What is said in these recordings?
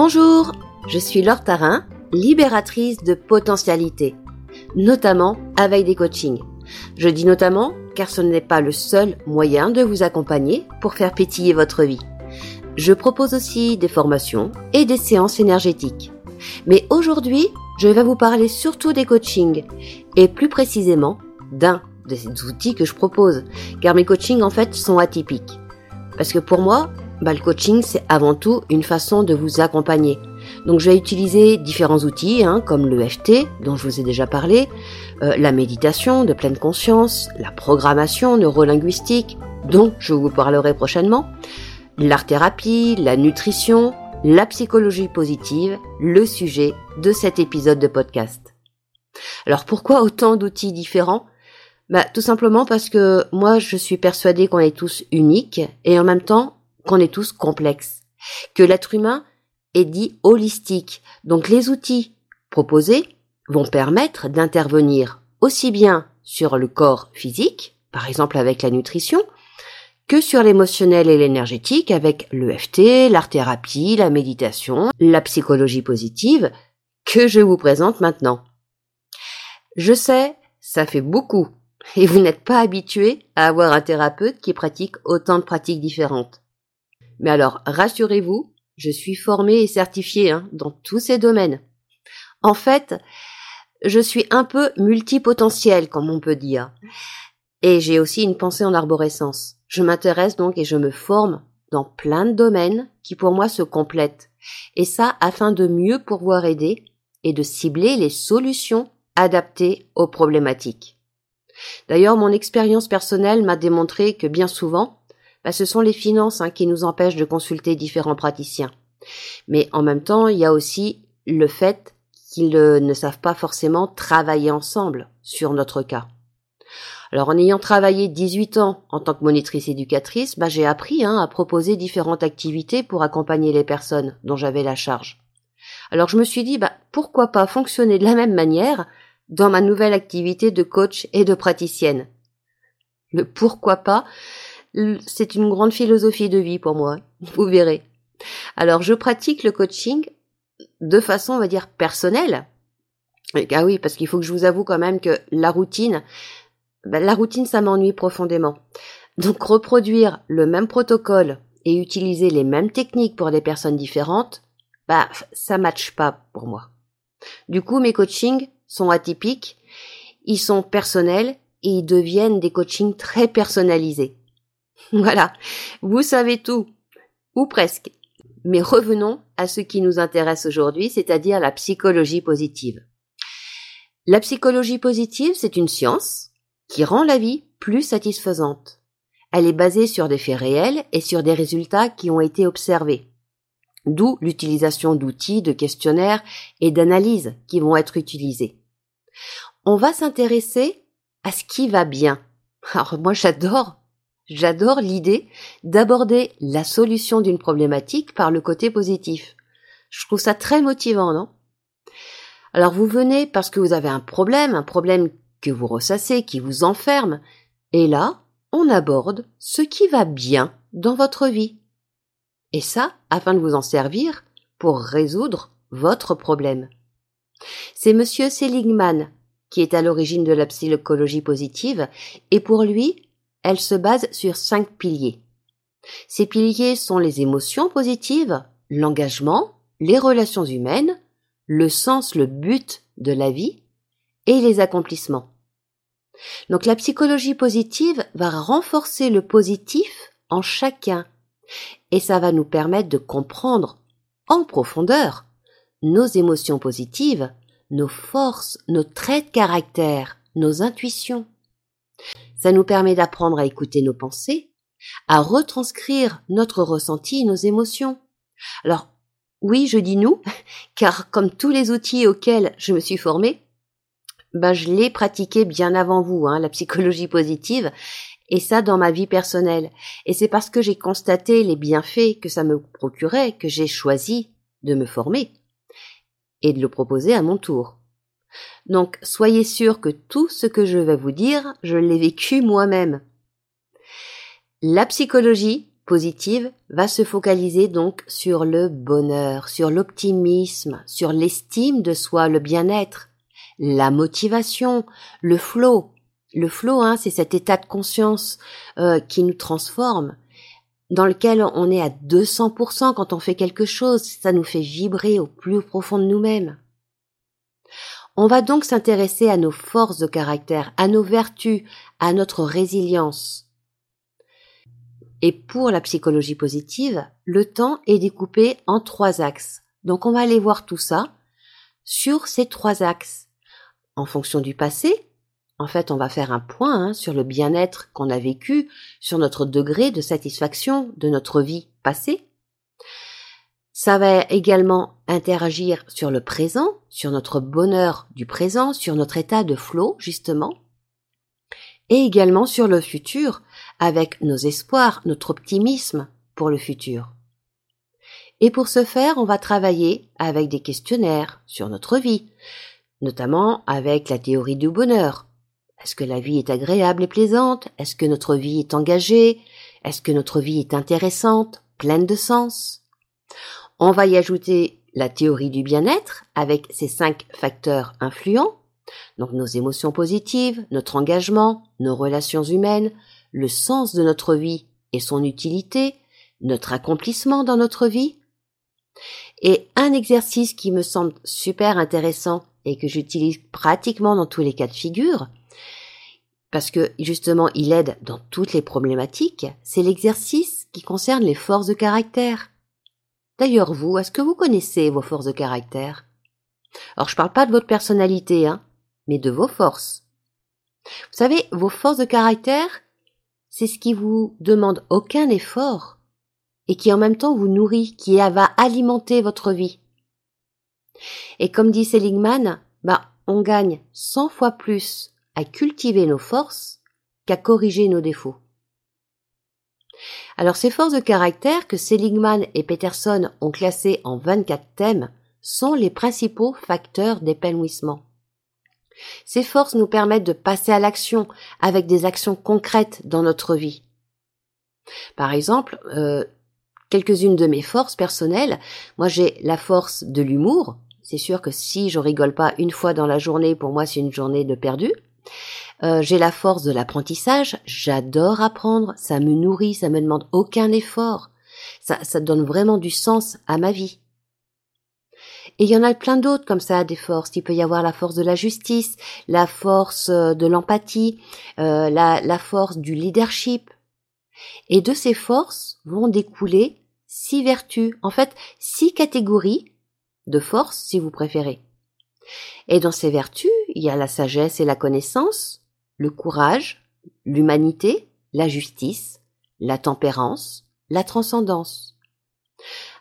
Bonjour, je suis Laure Tarin, libératrice de potentialité, notamment avec des coachings. Je dis notamment car ce n'est pas le seul moyen de vous accompagner pour faire pétiller votre vie. Je propose aussi des formations et des séances énergétiques. Mais aujourd'hui, je vais vous parler surtout des coachings et plus précisément d'un des outils que je propose, car mes coachings en fait sont atypiques. Parce que pour moi, bah, le coaching c'est avant tout une façon de vous accompagner. Donc je vais utiliser différents outils hein, comme l'EFT dont je vous ai déjà parlé, euh, la méditation de pleine conscience, la programmation neurolinguistique dont je vous parlerai prochainement, l'art-thérapie, la nutrition, la psychologie positive, le sujet de cet épisode de podcast. Alors pourquoi autant d'outils différents? Bah, tout simplement parce que moi, je suis persuadée qu'on est tous uniques et en même temps qu'on est tous complexes. Que l'être humain est dit holistique. Donc les outils proposés vont permettre d'intervenir aussi bien sur le corps physique, par exemple avec la nutrition, que sur l'émotionnel et l'énergétique avec l'EFT, l'art-thérapie, la méditation, la psychologie positive, que je vous présente maintenant. Je sais, ça fait beaucoup et vous n'êtes pas habitué à avoir un thérapeute qui pratique autant de pratiques différentes. Mais alors, rassurez-vous, je suis formée et certifiée hein, dans tous ces domaines. En fait, je suis un peu multipotentielle, comme on peut dire. Et j'ai aussi une pensée en arborescence. Je m'intéresse donc et je me forme dans plein de domaines qui pour moi se complètent. Et ça afin de mieux pouvoir aider et de cibler les solutions adaptées aux problématiques. D'ailleurs, mon expérience personnelle m'a démontré que bien souvent, bah, ce sont les finances hein, qui nous empêchent de consulter différents praticiens. Mais en même temps, il y a aussi le fait qu'ils ne savent pas forcément travailler ensemble sur notre cas. Alors en ayant travaillé 18 ans en tant que monitrice éducatrice, bah, j'ai appris hein, à proposer différentes activités pour accompagner les personnes dont j'avais la charge. Alors je me suis dit, bah, pourquoi pas fonctionner de la même manière dans ma nouvelle activité de coach et de praticienne? Le pourquoi pas, c'est une grande philosophie de vie pour moi, vous verrez. Alors je pratique le coaching de façon, on va dire, personnelle. Ah oui, parce qu'il faut que je vous avoue quand même que la routine, ben, la routine, ça m'ennuie profondément. Donc reproduire le même protocole et utiliser les mêmes techniques pour des personnes différentes, bah ça matche pas pour moi. Du coup, mes coachings, sont atypiques, ils sont personnels et ils deviennent des coachings très personnalisés. Voilà, vous savez tout, ou presque. Mais revenons à ce qui nous intéresse aujourd'hui, c'est-à-dire la psychologie positive. La psychologie positive, c'est une science qui rend la vie plus satisfaisante. Elle est basée sur des faits réels et sur des résultats qui ont été observés. D'où l'utilisation d'outils, de questionnaires et d'analyses qui vont être utilisés on va s'intéresser à ce qui va bien. Alors moi j'adore, j'adore l'idée d'aborder la solution d'une problématique par le côté positif. Je trouve ça très motivant, non? Alors vous venez parce que vous avez un problème, un problème que vous ressassez, qui vous enferme, et là, on aborde ce qui va bien dans votre vie. Et ça, afin de vous en servir pour résoudre votre problème. C'est monsieur Seligman qui est à l'origine de la psychologie positive, et pour lui, elle se base sur cinq piliers. Ces piliers sont les émotions positives, l'engagement, les relations humaines, le sens, le but de la vie et les accomplissements. Donc la psychologie positive va renforcer le positif en chacun et ça va nous permettre de comprendre en profondeur nos émotions positives, nos forces, nos traits de caractère, nos intuitions. Ça nous permet d'apprendre à écouter nos pensées, à retranscrire notre ressenti, nos émotions. Alors, oui, je dis nous, car comme tous les outils auxquels je me suis formée, ben je l'ai pratiqué bien avant vous, hein, la psychologie positive, et ça dans ma vie personnelle. Et c'est parce que j'ai constaté les bienfaits que ça me procurait que j'ai choisi de me former et de le proposer à mon tour. Donc soyez sûr que tout ce que je vais vous dire, je l'ai vécu moi-même. La psychologie positive va se focaliser donc sur le bonheur, sur l'optimisme, sur l'estime de soi, le bien-être, la motivation, le flow. Le flow, hein, c'est cet état de conscience euh, qui nous transforme, dans lequel on est à 200% quand on fait quelque chose, ça nous fait vibrer au plus profond de nous-mêmes. On va donc s'intéresser à nos forces de caractère, à nos vertus, à notre résilience. Et pour la psychologie positive, le temps est découpé en trois axes. Donc on va aller voir tout ça sur ces trois axes. En fonction du passé, en fait on va faire un point hein, sur le bien-être qu'on a vécu, sur notre degré de satisfaction de notre vie passée. Ça va également interagir sur le présent, sur notre bonheur du présent, sur notre état de flow justement, et également sur le futur, avec nos espoirs, notre optimisme pour le futur. Et pour ce faire, on va travailler avec des questionnaires sur notre vie, notamment avec la théorie du bonheur. Est-ce que la vie est agréable et plaisante? Est-ce que notre vie est engagée? Est-ce que notre vie est intéressante, pleine de sens? On va y ajouter la théorie du bien-être avec ses cinq facteurs influents, donc nos émotions positives, notre engagement, nos relations humaines, le sens de notre vie et son utilité, notre accomplissement dans notre vie. Et un exercice qui me semble super intéressant et que j'utilise pratiquement dans tous les cas de figure, parce que justement il aide dans toutes les problématiques, c'est l'exercice qui concerne les forces de caractère. D'ailleurs vous, est-ce que vous connaissez vos forces de caractère? Alors je parle pas de votre personnalité, hein, mais de vos forces. Vous savez, vos forces de caractère, c'est ce qui vous demande aucun effort et qui en même temps vous nourrit, qui va alimenter votre vie. Et comme dit Seligman, bah, on gagne cent fois plus à cultiver nos forces qu'à corriger nos défauts. Alors ces forces de caractère que Seligman et Peterson ont classées en 24 thèmes sont les principaux facteurs d'épanouissement. Ces forces nous permettent de passer à l'action avec des actions concrètes dans notre vie. Par exemple, euh, quelques-unes de mes forces personnelles, moi j'ai la force de l'humour. C'est sûr que si je rigole pas une fois dans la journée, pour moi c'est une journée de perdu. Euh, j'ai la force de l'apprentissage. J'adore apprendre. Ça me nourrit. Ça me demande aucun effort. Ça, donne vraiment du sens à ma vie. Et il y en a plein d'autres comme ça, des forces. Il peut y avoir la force de la justice, la force euh, de l'empathie, euh, la, la force du leadership. Et de ces forces vont découler six vertus, en fait six catégories de forces si vous préférez. Et dans ces vertus, il y a la sagesse et la connaissance, le courage, l'humanité, la justice, la tempérance, la transcendance.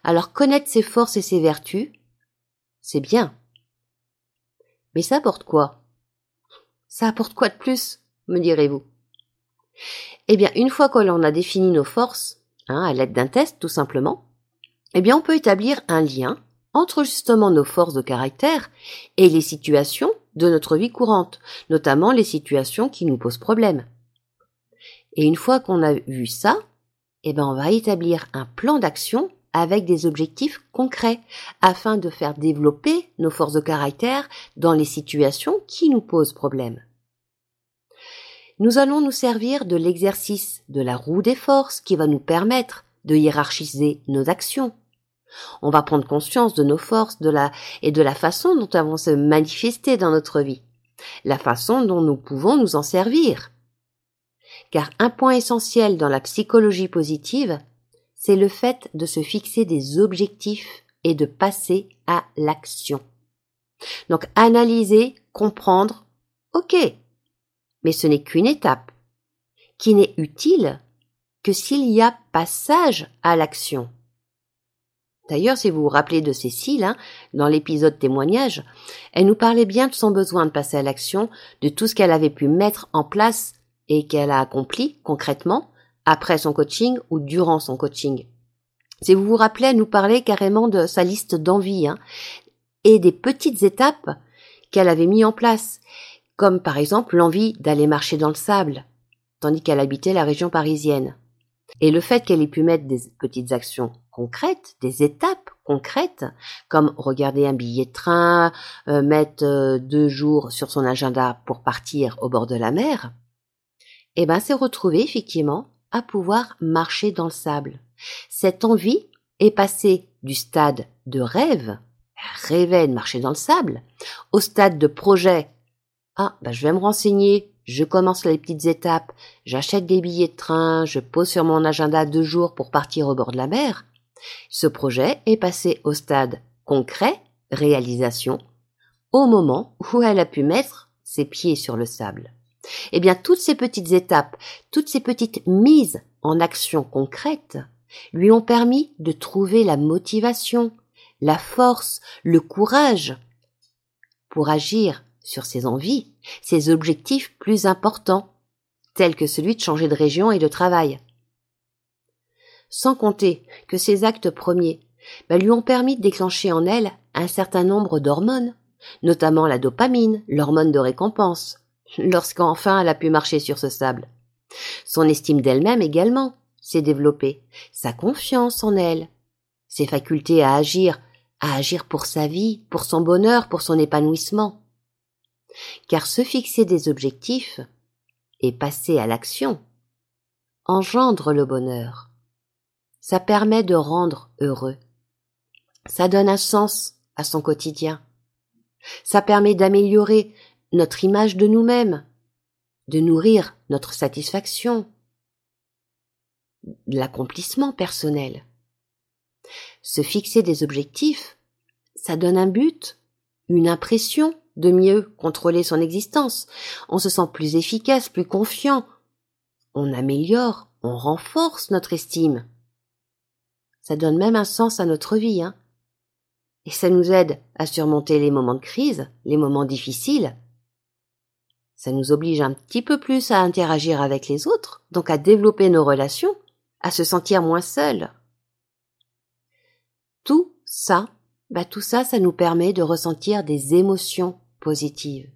Alors connaître ses forces et ses vertus, c'est bien. Mais ça apporte quoi? Ça apporte quoi de plus, me direz-vous? Eh bien, une fois que l'on a défini nos forces, hein, à l'aide d'un test tout simplement, eh bien on peut établir un lien entre justement nos forces de caractère et les situations de notre vie courante, notamment les situations qui nous posent problème. Et une fois qu'on a vu ça, eh ben on va établir un plan d'action avec des objectifs concrets afin de faire développer nos forces de caractère dans les situations qui nous posent problème. Nous allons nous servir de l'exercice de la roue des forces qui va nous permettre de hiérarchiser nos actions. On va prendre conscience de nos forces de la, et de la façon dont elles vont se manifester dans notre vie, la façon dont nous pouvons nous en servir. Car un point essentiel dans la psychologie positive, c'est le fait de se fixer des objectifs et de passer à l'action. Donc analyser, comprendre, ok, mais ce n'est qu'une étape, qui n'est utile que s'il y a passage à l'action. D'ailleurs, si vous vous rappelez de Cécile, hein, dans l'épisode témoignage, elle nous parlait bien de son besoin de passer à l'action, de tout ce qu'elle avait pu mettre en place et qu'elle a accompli concrètement après son coaching ou durant son coaching. Si vous vous rappelez, elle nous parlait carrément de sa liste d'envie hein, et des petites étapes qu'elle avait mis en place, comme par exemple l'envie d'aller marcher dans le sable, tandis qu'elle habitait la région parisienne. Et le fait qu'elle ait pu mettre des petites actions concrètes, des étapes concrètes, comme regarder un billet de train, euh, mettre euh, deux jours sur son agenda pour partir au bord de la mer, eh ben, c'est retrouver effectivement à pouvoir marcher dans le sable. Cette envie est passée du stade de rêve, rêver de marcher dans le sable, au stade de projet. Ah, ben, je vais me renseigner, je commence les petites étapes, j'achète des billets de train, je pose sur mon agenda deux jours pour partir au bord de la mer. Ce projet est passé au stade concret, réalisation, au moment où elle a pu mettre ses pieds sur le sable. Eh bien, toutes ces petites étapes, toutes ces petites mises en action concrète lui ont permis de trouver la motivation, la force, le courage pour agir sur ses envies, ses objectifs plus importants, tels que celui de changer de région et de travail. Sans compter que ces actes premiers bah, lui ont permis de déclencher en elle un certain nombre d'hormones, notamment la dopamine, l'hormone de récompense, lorsqu'enfin elle a pu marcher sur ce sable. Son estime d'elle-même également s'est développée, sa confiance en elle, ses facultés à agir, à agir pour sa vie, pour son bonheur, pour son épanouissement car se fixer des objectifs et passer à l'action engendre le bonheur. Ça permet de rendre heureux. Ça donne un sens à son quotidien. Ça permet d'améliorer notre image de nous-mêmes, de nourrir notre satisfaction, l'accomplissement personnel. Se fixer des objectifs, ça donne un but, une impression, de mieux contrôler son existence. On se sent plus efficace, plus confiant. On améliore, on renforce notre estime. Ça donne même un sens à notre vie, hein. Et ça nous aide à surmonter les moments de crise, les moments difficiles. Ça nous oblige un petit peu plus à interagir avec les autres, donc à développer nos relations, à se sentir moins seuls. Tout ça, bah tout ça, ça nous permet de ressentir des émotions positive.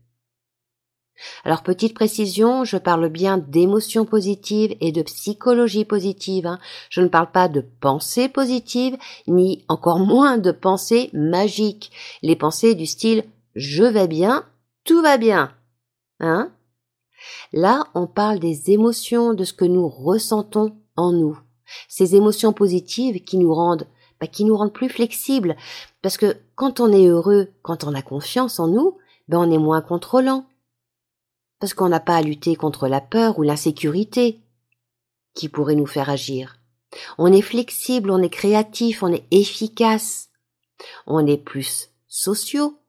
Alors petite précision, je parle bien d'émotions positives et de psychologie positive. Hein. Je ne parle pas de pensée positive, ni encore moins de pensée magique. Les pensées du style je vais bien, tout va bien. Hein Là, on parle des émotions, de ce que nous ressentons en nous. Ces émotions positives qui nous rendent, bah, qui nous rendent plus flexibles. Parce que quand on est heureux, quand on a confiance en nous, ben on est moins contrôlant. Parce qu'on n'a pas à lutter contre la peur ou l'insécurité qui pourrait nous faire agir. On est flexible, on est créatif, on est efficace. On est plus sociaux,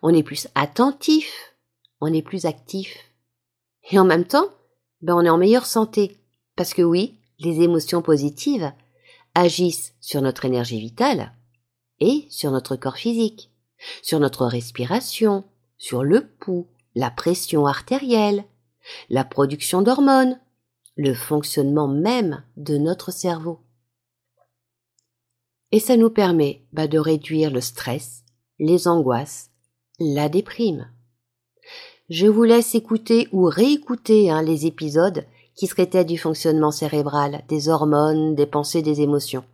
on est plus attentif, on est plus actif. Et en même temps, ben on est en meilleure santé. Parce que oui, les émotions positives agissent sur notre énergie vitale et sur notre corps physique, sur notre respiration, sur le pouls, la pression artérielle, la production d'hormones, le fonctionnement même de notre cerveau. Et ça nous permet bah, de réduire le stress, les angoisses, la déprime. Je vous laisse écouter ou réécouter hein, les épisodes qui traitaient du fonctionnement cérébral, des hormones, des pensées, des émotions.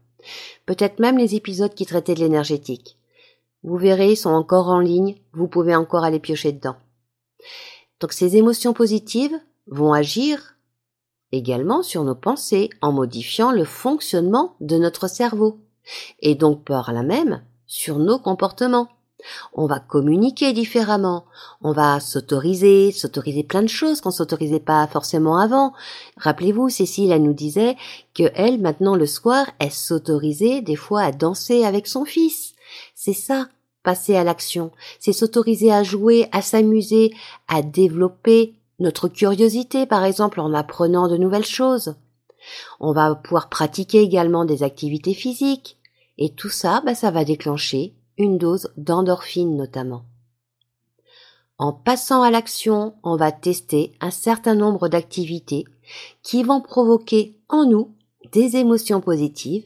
Peut-être même les épisodes qui traitaient de l'énergétique. Vous verrez, ils sont encore en ligne, vous pouvez encore aller piocher dedans. Donc ces émotions positives vont agir également sur nos pensées en modifiant le fonctionnement de notre cerveau et donc par la même sur nos comportements. On va communiquer différemment, on va s'autoriser, s'autoriser plein de choses qu'on s'autorisait pas forcément avant. Rappelez-vous, Cécile, elle nous disait que elle, maintenant le soir, elle s'autorisait des fois à danser avec son fils. C'est ça, passer à l'action. C'est s'autoriser à jouer, à s'amuser, à développer notre curiosité, par exemple, en apprenant de nouvelles choses. On va pouvoir pratiquer également des activités physiques. Et tout ça, bah, ça va déclencher une dose d'endorphine notamment. En passant à l'action, on va tester un certain nombre d'activités qui vont provoquer en nous des émotions positives,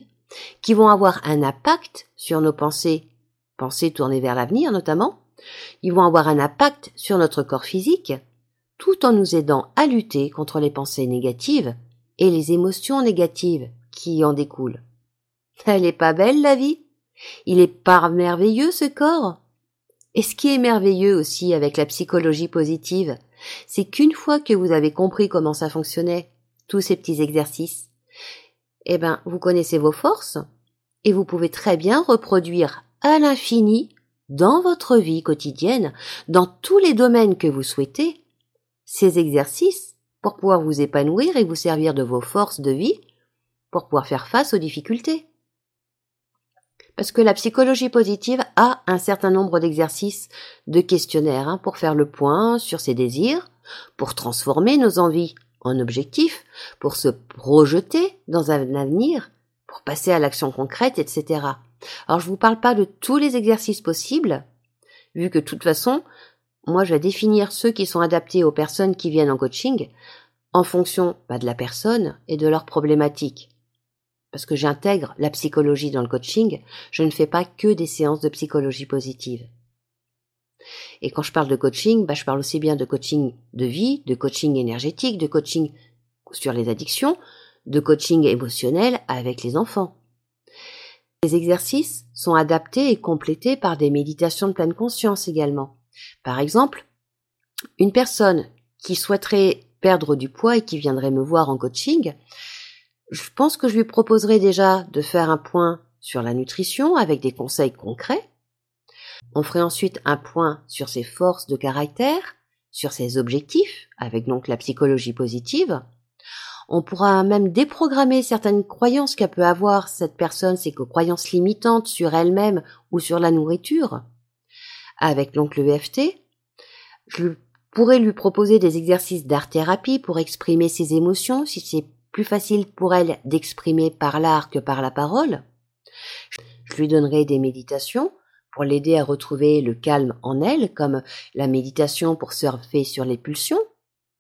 qui vont avoir un impact sur nos pensées pensées tournées vers l'avenir notamment, ils vont avoir un impact sur notre corps physique, tout en nous aidant à lutter contre les pensées négatives et les émotions négatives qui en découlent. Elle est pas belle la vie? Il est pas merveilleux ce corps? Et ce qui est merveilleux aussi avec la psychologie positive, c'est qu'une fois que vous avez compris comment ça fonctionnait, tous ces petits exercices, eh ben, vous connaissez vos forces et vous pouvez très bien reproduire à l'infini dans votre vie quotidienne, dans tous les domaines que vous souhaitez, ces exercices pour pouvoir vous épanouir et vous servir de vos forces de vie pour pouvoir faire face aux difficultés. Parce que la psychologie positive a un certain nombre d'exercices de questionnaires hein, pour faire le point sur ses désirs, pour transformer nos envies en objectifs, pour se projeter dans un avenir, pour passer à l'action concrète, etc. Alors je vous parle pas de tous les exercices possibles, vu que de toute façon, moi je vais définir ceux qui sont adaptés aux personnes qui viennent en coaching en fonction bah, de la personne et de leurs problématiques. Parce que j'intègre la psychologie dans le coaching, je ne fais pas que des séances de psychologie positive. Et quand je parle de coaching, bah, je parle aussi bien de coaching de vie, de coaching énergétique, de coaching sur les addictions, de coaching émotionnel avec les enfants. Les exercices sont adaptés et complétés par des méditations de pleine conscience également. Par exemple, une personne qui souhaiterait perdre du poids et qui viendrait me voir en coaching, je pense que je lui proposerai déjà de faire un point sur la nutrition avec des conseils concrets. On ferait ensuite un point sur ses forces de caractère, sur ses objectifs, avec donc la psychologie positive. On pourra même déprogrammer certaines croyances qu'a peut avoir cette personne, ses croyances limitantes sur elle-même ou sur la nourriture. Avec donc le EFT, je pourrais lui proposer des exercices d'art-thérapie pour exprimer ses émotions si c'est plus facile pour elle d'exprimer par l'art que par la parole. Je lui donnerai des méditations pour l'aider à retrouver le calme en elle, comme la méditation pour surfer sur les pulsions,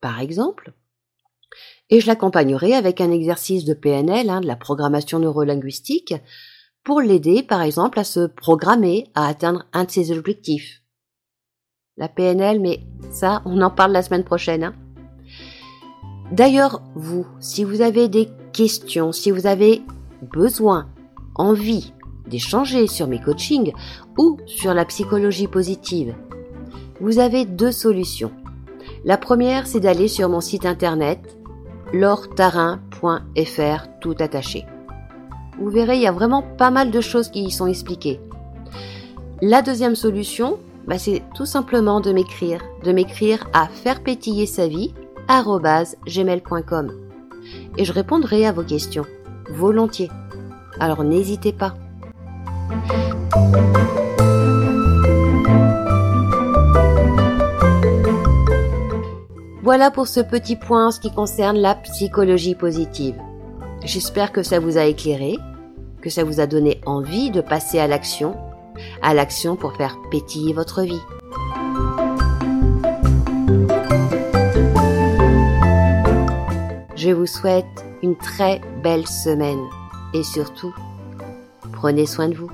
par exemple et je l'accompagnerai avec un exercice de PNL, hein, de la programmation neurolinguistique, pour l'aider par exemple à se programmer à atteindre un de ses objectifs. La PNL, mais ça, on en parle la semaine prochaine. Hein. D'ailleurs, vous, si vous avez des questions, si vous avez besoin, envie d'échanger sur mes coachings ou sur la psychologie positive, vous avez deux solutions. La première, c'est d'aller sur mon site internet lortarin.fr tout attaché. Vous verrez, il y a vraiment pas mal de choses qui y sont expliquées. La deuxième solution, bah, c'est tout simplement de m'écrire, de m'écrire à faire pétiller sa vie et je répondrai à vos questions volontiers. Alors n'hésitez pas. Voilà pour ce petit point en ce qui concerne la psychologie positive. J'espère que ça vous a éclairé, que ça vous a donné envie de passer à l'action, à l'action pour faire pétiller votre vie. Je vous souhaite une très belle semaine et surtout, prenez soin de vous.